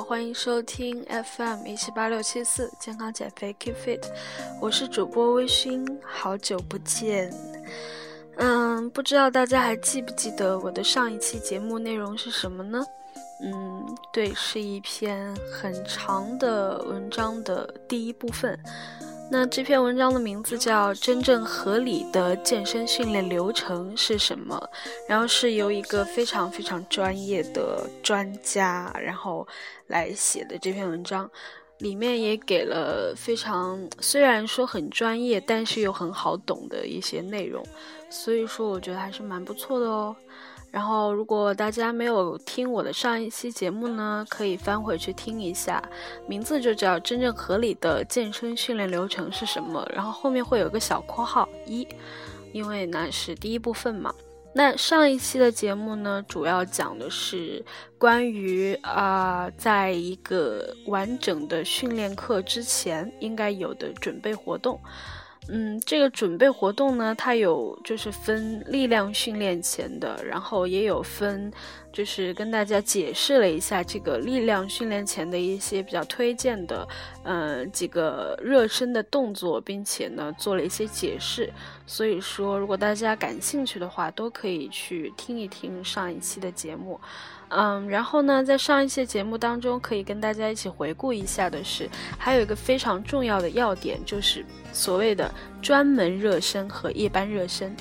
欢迎收听 FM 一七八六七四健康减肥 Keep Fit，我是主播微醺，好久不见。嗯，不知道大家还记不记得我的上一期节目内容是什么呢？嗯，对，是一篇很长的文章的第一部分。那这篇文章的名字叫《真正合理的健身训练流程是什么》，然后是由一个非常非常专业的专家然后来写的这篇文章，里面也给了非常虽然说很专业，但是又很好懂的一些内容，所以说我觉得还是蛮不错的哦。然后，如果大家没有听我的上一期节目呢，可以翻回去听一下，名字就叫“真正合理的健身训练流程是什么”。然后后面会有个小括号一，因为那是第一部分嘛。那上一期的节目呢，主要讲的是关于啊，在一个完整的训练课之前应该有的准备活动。嗯，这个准备活动呢，它有就是分力量训练前的，然后也有分，就是跟大家解释了一下这个力量训练前的一些比较推荐的，呃，几个热身的动作，并且呢做了一些解释。所以说，如果大家感兴趣的话，都可以去听一听上一期的节目。嗯，然后呢，在上一期节目当中，可以跟大家一起回顾一下的是，还有一个非常重要的要点，就是所谓的专门热身和夜班热身。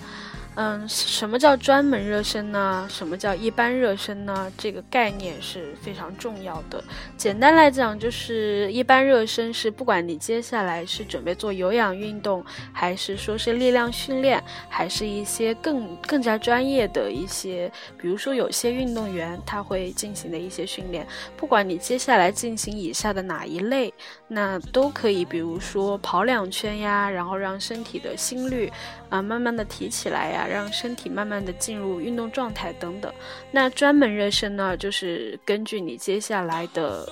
嗯，什么叫专门热身呢？什么叫一般热身呢？这个概念是非常重要的。简单来讲，就是一般热身是不管你接下来是准备做有氧运动，还是说是力量训练，还是一些更更加专业的一些，比如说有些运动员他会进行的一些训练，不管你接下来进行以下的哪一类，那都可以，比如说跑两圈呀，然后让身体的心率。啊，慢慢的提起来呀，让身体慢慢的进入运动状态等等。那专门热身呢，就是根据你接下来的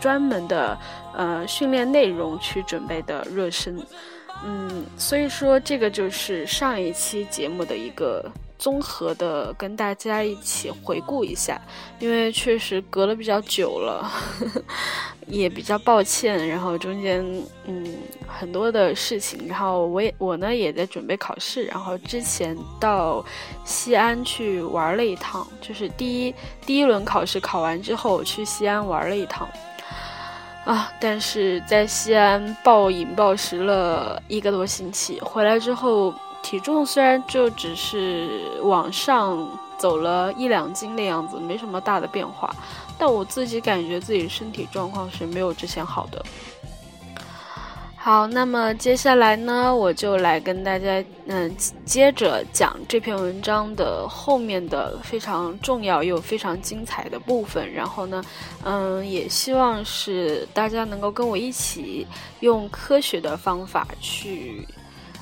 专门的呃训练内容去准备的热身。嗯，所以说这个就是上一期节目的一个。综合的跟大家一起回顾一下，因为确实隔了比较久了，呵 呵也比较抱歉。然后中间嗯很多的事情，然后我也我呢也在准备考试，然后之前到西安去玩了一趟，就是第一第一轮考试考完之后去西安玩了一趟，啊，但是在西安暴饮暴食了一个多星期，回来之后。体重虽然就只是往上走了一两斤的样子，没什么大的变化，但我自己感觉自己身体状况是没有之前好的。好，那么接下来呢，我就来跟大家嗯接着讲这篇文章的后面的非常重要又非常精彩的部分。然后呢，嗯，也希望是大家能够跟我一起用科学的方法去。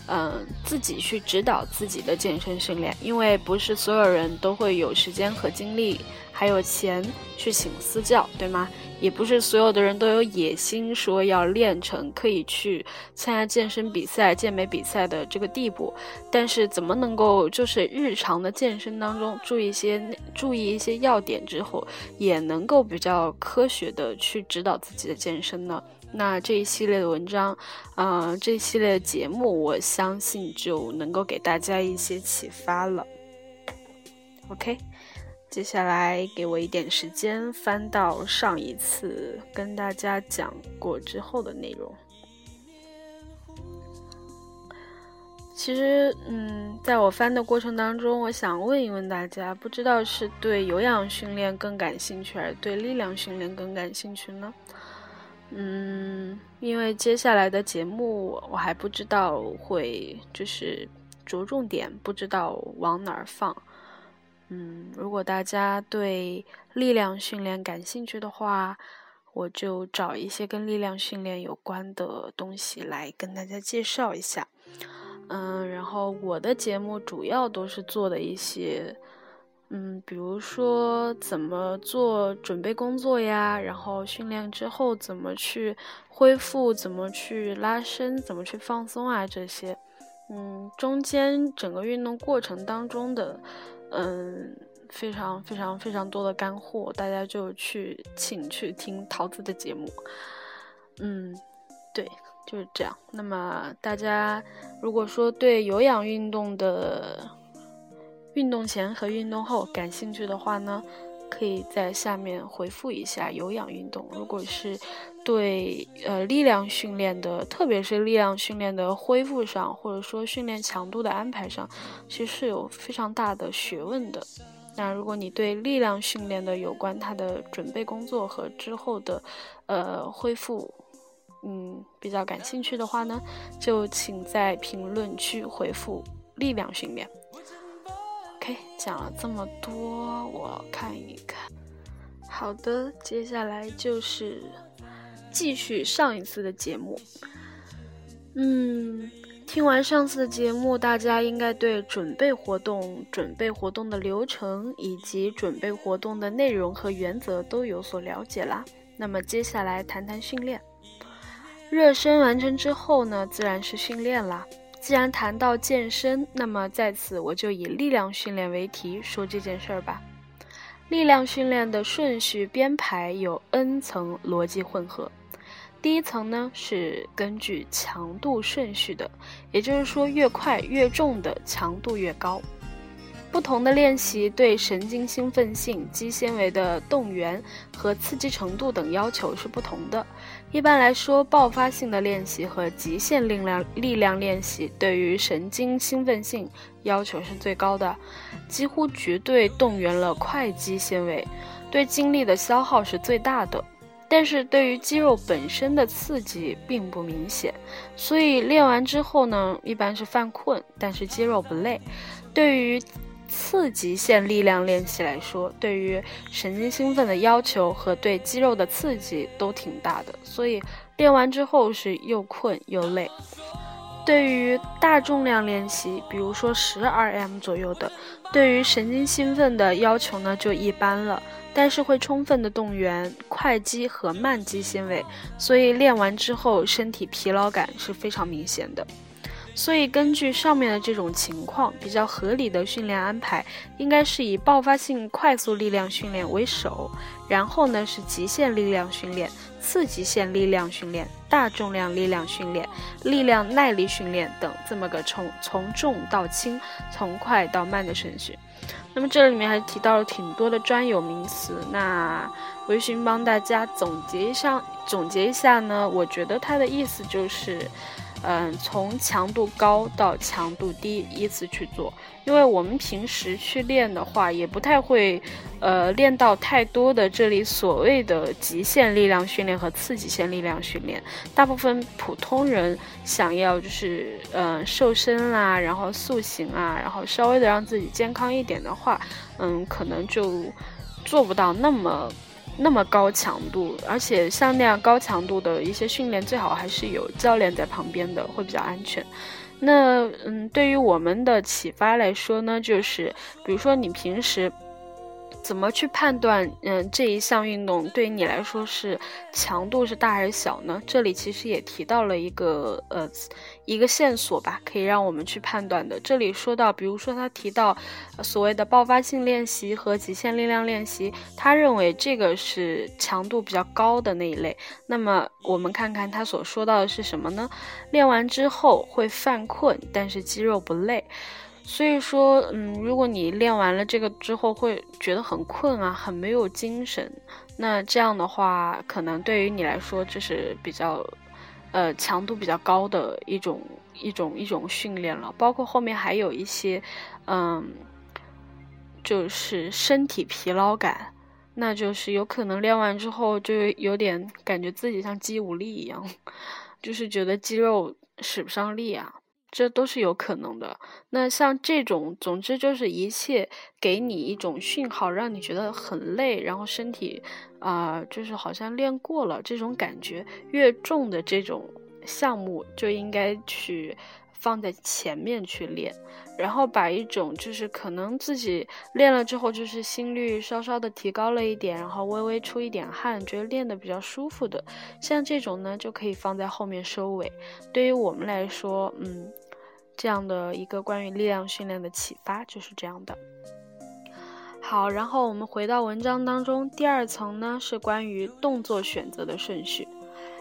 嗯，自己去指导自己的健身训练，因为不是所有人都会有时间和精力，还有钱去请私教，对吗？也不是所有的人都有野心，说要练成可以去参加健身比赛、健美比赛的这个地步。但是，怎么能够就是日常的健身当中注意一些、注意一些要点之后，也能够比较科学的去指导自己的健身呢？那这一系列的文章，呃，这一系列的节目，我相信就能够给大家一些启发了。OK，接下来给我一点时间，翻到上一次跟大家讲过之后的内容。其实，嗯，在我翻的过程当中，我想问一问大家，不知道是对有氧训练更感兴趣，还是对力量训练更感兴趣呢？嗯，因为接下来的节目我还不知道会就是着重点，不知道往哪儿放。嗯，如果大家对力量训练感兴趣的话，我就找一些跟力量训练有关的东西来跟大家介绍一下。嗯，然后我的节目主要都是做的一些。嗯，比如说怎么做准备工作呀，然后训练之后怎么去恢复，怎么去拉伸，怎么去放松啊，这些，嗯，中间整个运动过程当中的，嗯，非常非常非常多的干货，大家就去请去听桃子的节目。嗯，对，就是这样。那么大家如果说对有氧运动的运动前和运动后感兴趣的话呢？可以在下面回复一下有氧运动。如果是对呃力量训练的，特别是力量训练的恢复上，或者说训练强度的安排上，其实是有非常大的学问的。那如果你对力量训练的有关它的准备工作和之后的呃恢复，嗯比较感兴趣的话呢，就请在评论区回复力量训练。讲了这么多，我看一看。好的，接下来就是继续上一次的节目。嗯，听完上次的节目，大家应该对准备活动、准备活动的流程以及准备活动的内容和原则都有所了解啦。那么接下来谈谈训练。热身完成之后呢，自然是训练啦。既然谈到健身，那么在此我就以力量训练为题说这件事儿吧。力量训练的顺序编排有 n 层逻辑混合。第一层呢是根据强度顺序的，也就是说越快越重的强度越高。不同的练习对神经兴奋性、肌纤维的动员和刺激程度等要求是不同的。一般来说，爆发性的练习和极限力量力量练习对于神经兴奋性要求是最高的，几乎绝对动员了快肌纤维，对精力的消耗是最大的。但是对于肌肉本身的刺激并不明显，所以练完之后呢，一般是犯困，但是肌肉不累。对于次极限力量练习来说，对于神经兴奋的要求和对肌肉的刺激都挺大的，所以练完之后是又困又累。对于大重量练习，比如说十 RM 左右的，对于神经兴奋的要求呢就一般了，但是会充分的动员快肌和慢肌纤维，所以练完之后身体疲劳感是非常明显的。所以，根据上面的这种情况，比较合理的训练安排，应该是以爆发性快速力量训练为首，然后呢是极限力量训练、次极限力量训练、大重量力量训练、力量耐力训练等这么个从从重到轻、从快到慢的顺序。那么这里面还提到了挺多的专有名词，那微醺帮大家总结一下，总结一下呢，我觉得它的意思就是。嗯，从强度高到强度低依次去做，因为我们平时去练的话，也不太会，呃，练到太多的这里所谓的极限力量训练和次极限力量训练。大部分普通人想要就是，嗯，瘦身啦，然后塑形啊，然后稍微的让自己健康一点的话，嗯，可能就做不到那么。那么高强度，而且像那样高强度的一些训练，最好还是有教练在旁边的，会比较安全。那嗯，对于我们的启发来说呢，就是比如说你平时。怎么去判断，嗯，这一项运动对于你来说是强度是大还是小呢？这里其实也提到了一个，呃，一个线索吧，可以让我们去判断的。这里说到，比如说他提到所谓的爆发性练习和极限力量练习，他认为这个是强度比较高的那一类。那么我们看看他所说到的是什么呢？练完之后会犯困，但是肌肉不累。所以说，嗯，如果你练完了这个之后会觉得很困啊，很没有精神，那这样的话，可能对于你来说这是比较，呃，强度比较高的一种一种一种训练了。包括后面还有一些，嗯，就是身体疲劳感，那就是有可能练完之后就有点感觉自己像肌无力一样，就是觉得肌肉使不上力啊。这都是有可能的。那像这种，总之就是一切给你一种讯号，让你觉得很累，然后身体啊，就是好像练过了这种感觉。越重的这种项目就应该去放在前面去练，然后把一种就是可能自己练了之后，就是心率稍稍的提高了一点，然后微微出一点汗，觉得练的比较舒服的，像这种呢，就可以放在后面收尾。对于我们来说，嗯。这样的一个关于力量训练的启发就是这样的。好，然后我们回到文章当中，第二层呢是关于动作选择的顺序。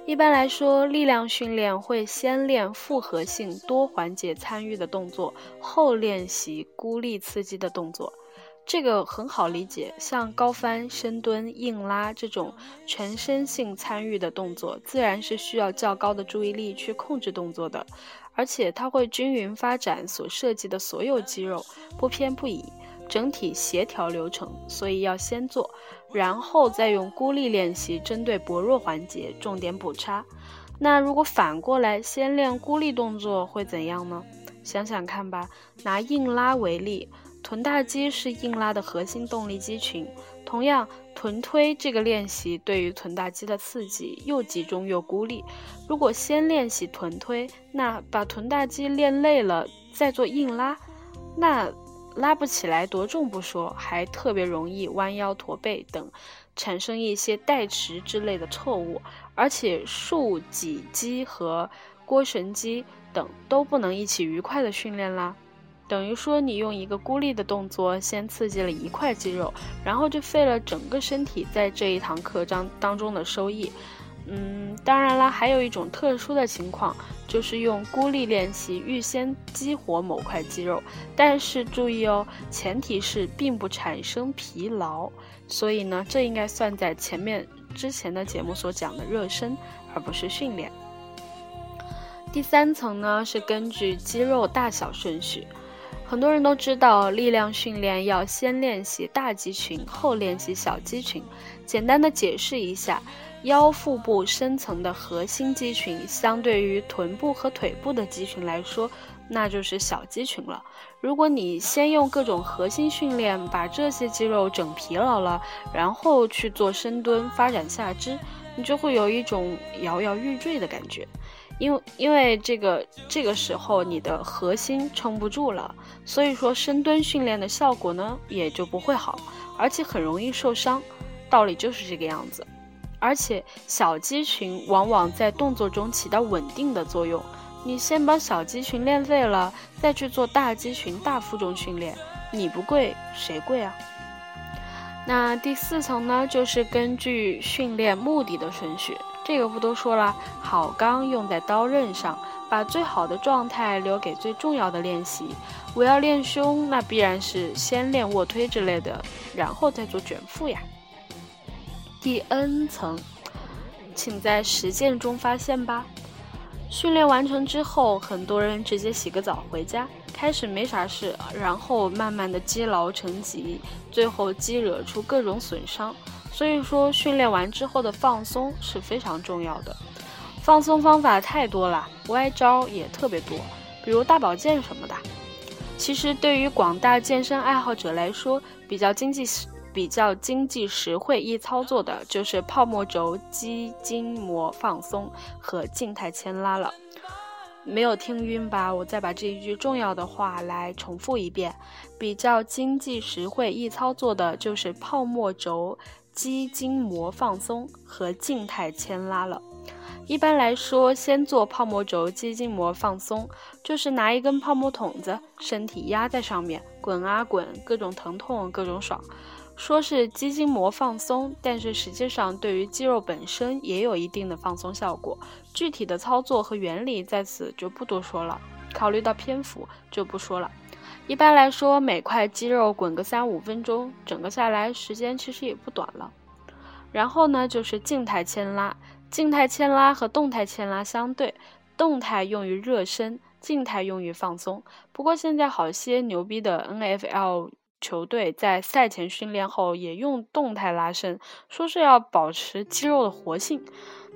一般来说，力量训练会先练复合性多环节参与的动作，后练习孤立刺激的动作。这个很好理解，像高翻、深蹲、硬拉这种全身性参与的动作，自然是需要较高的注意力去控制动作的，而且它会均匀发展所涉及的所有肌肉，不偏不倚。整体协调流程，所以要先做，然后再用孤立练习，针对薄弱环节重点补差。那如果反过来，先练孤立动作会怎样呢？想想看吧。拿硬拉为例，臀大肌是硬拉的核心动力肌群，同样，臀推这个练习对于臀大肌的刺激又集中又孤立。如果先练习臀推，那把臀大肌练累了，再做硬拉，那。拉不起来多重不说，还特别容易弯腰驼背等，产生一些带持之类的错误，而且竖脊肌和腘绳肌等都不能一起愉快的训练啦。等于说你用一个孤立的动作先刺激了一块肌肉，然后就废了整个身体在这一堂课章当中的收益。嗯，当然了，还有一种特殊的情况，就是用孤立练习预先激活某块肌肉，但是注意哦，前提是并不产生疲劳，所以呢，这应该算在前面之前的节目所讲的热身，而不是训练。第三层呢，是根据肌肉大小顺序，很多人都知道，力量训练要先练习大肌群，后练习小肌群。简单的解释一下。腰腹部深层的核心肌群，相对于臀部和腿部的肌群来说，那就是小肌群了。如果你先用各种核心训练把这些肌肉整疲劳了，然后去做深蹲发展下肢，你就会有一种摇摇欲坠的感觉，因为因为这个这个时候你的核心撑不住了，所以说深蹲训练的效果呢也就不会好，而且很容易受伤。道理就是这个样子。而且小肌群往往在动作中起到稳定的作用。你先把小肌群练废了，再去做大肌群大负重训练，你不跪谁跪啊？那第四层呢，就是根据训练目的的顺序，这个不多说了。好钢用在刀刃上，把最好的状态留给最重要的练习。我要练胸，那必然是先练卧推之类的，然后再做卷腹呀。第 N 层，请在实践中发现吧。训练完成之后，很多人直接洗个澡回家，开始没啥事，然后慢慢的积劳成疾，最后积惹出各种损伤。所以说，训练完之后的放松是非常重要的。放松方法太多了，歪招也特别多，比如大保健什么的。其实对于广大健身爱好者来说，比较经济。比较经济实惠、易操作的就是泡沫轴肌筋膜放松和静态牵拉了。没有听晕吧？我再把这一句重要的话来重复一遍：比较经济实惠、易操作的就是泡沫轴肌筋膜放松和静态牵拉了。一般来说，先做泡沫轴肌筋膜放松，就是拿一根泡沫筒子，身体压在上面，滚啊滚，各种疼痛，各种爽。说是肌筋膜放松，但是实际上对于肌肉本身也有一定的放松效果。具体的操作和原理在此就不多说了，考虑到篇幅就不说了。一般来说，每块肌肉滚个三五分钟，整个下来时间其实也不短了。然后呢，就是静态牵拉。静态牵拉和动态牵拉相对，动态用于热身，静态用于放松。不过现在好些牛逼的 NFL。球队在赛前训练后也用动态拉伸，说是要保持肌肉的活性。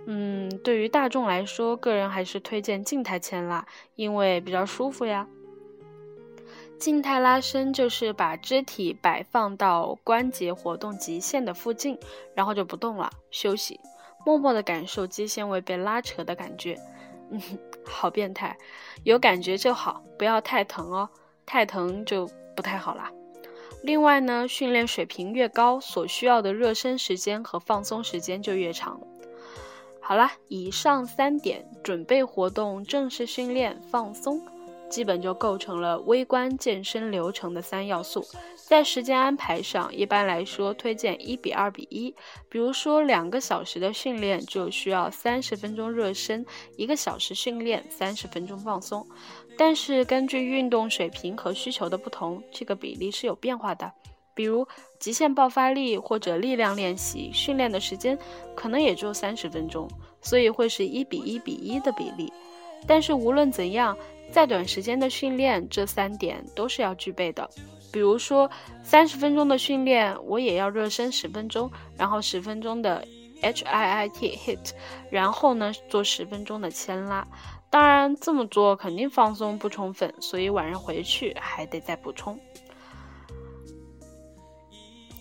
嗯，对于大众来说，个人还是推荐静态牵拉，因为比较舒服呀。静态拉伸就是把肢体摆放到关节活动极限的附近，然后就不动了，休息，默默的感受肌纤维被拉扯的感觉。嗯，好变态，有感觉就好，不要太疼哦，太疼就不太好啦。另外呢，训练水平越高，所需要的热身时间和放松时间就越长。好了，以上三点，准备活动、正式训练、放松，基本就构成了微观健身流程的三要素。在时间安排上，一般来说推荐一比二比一。比如说，两个小时的训练就需要三十分钟热身，一个小时训练，三十分钟放松。但是根据运动水平和需求的不同，这个比例是有变化的。比如极限爆发力或者力量练习，训练的时间可能也就三十分钟，所以会是一比一比一的比例。但是无论怎样，在短时间的训练，这三点都是要具备的。比如说，三十分钟的训练，我也要热身十分钟，然后十分钟的 H I I T HIT，然后呢做十分钟的牵拉。当然这么做肯定放松不充分，所以晚上回去还得再补充。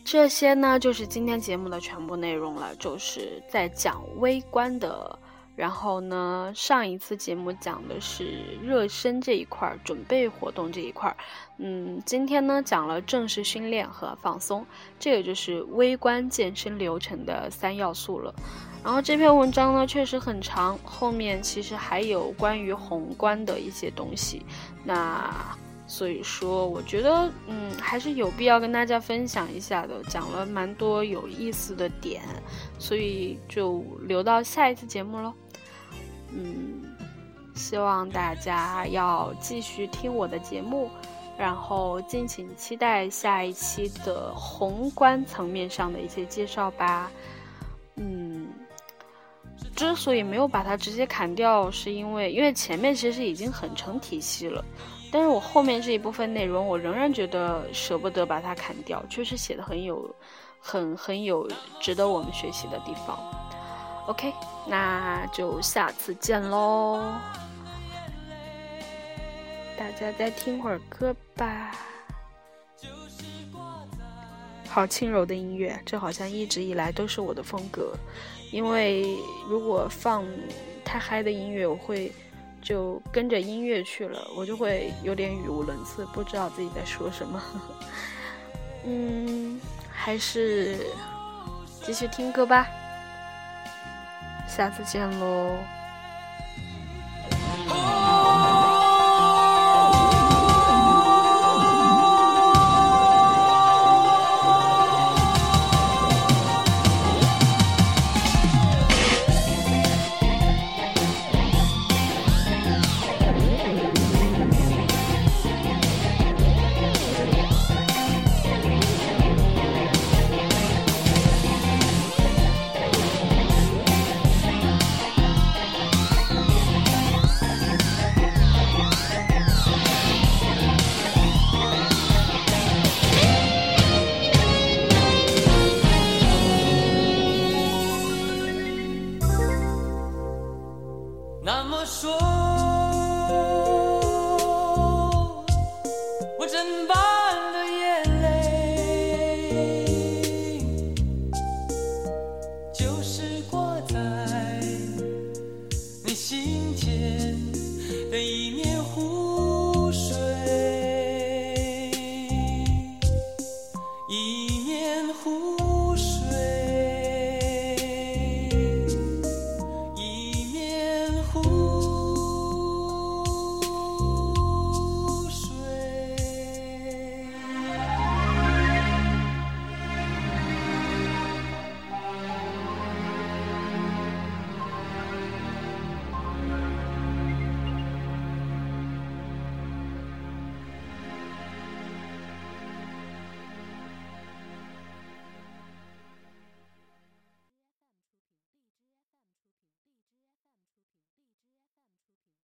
这些呢就是今天节目的全部内容了，就是在讲微观的。然后呢，上一次节目讲的是热身这一块儿，准备活动这一块儿。嗯，今天呢讲了正式训练和放松，这个就是微观健身流程的三要素了。然后这篇文章呢确实很长，后面其实还有关于宏观的一些东西。那所以说，我觉得嗯还是有必要跟大家分享一下的，讲了蛮多有意思的点，所以就留到下一次节目喽。嗯，希望大家要继续听我的节目，然后敬请期待下一期的宏观层面上的一些介绍吧。嗯，之所以没有把它直接砍掉，是因为因为前面其实已经很成体系了，但是我后面这一部分内容，我仍然觉得舍不得把它砍掉，确实写的很有，很很有值得我们学习的地方。OK，那就下次见喽！大家再听会儿歌吧。好轻柔的音乐，这好像一直以来都是我的风格。因为如果放太嗨的音乐，我会就跟着音乐去了，我就会有点语无伦次，不知道自己在说什么。嗯，还是继续听歌吧。下次见喽。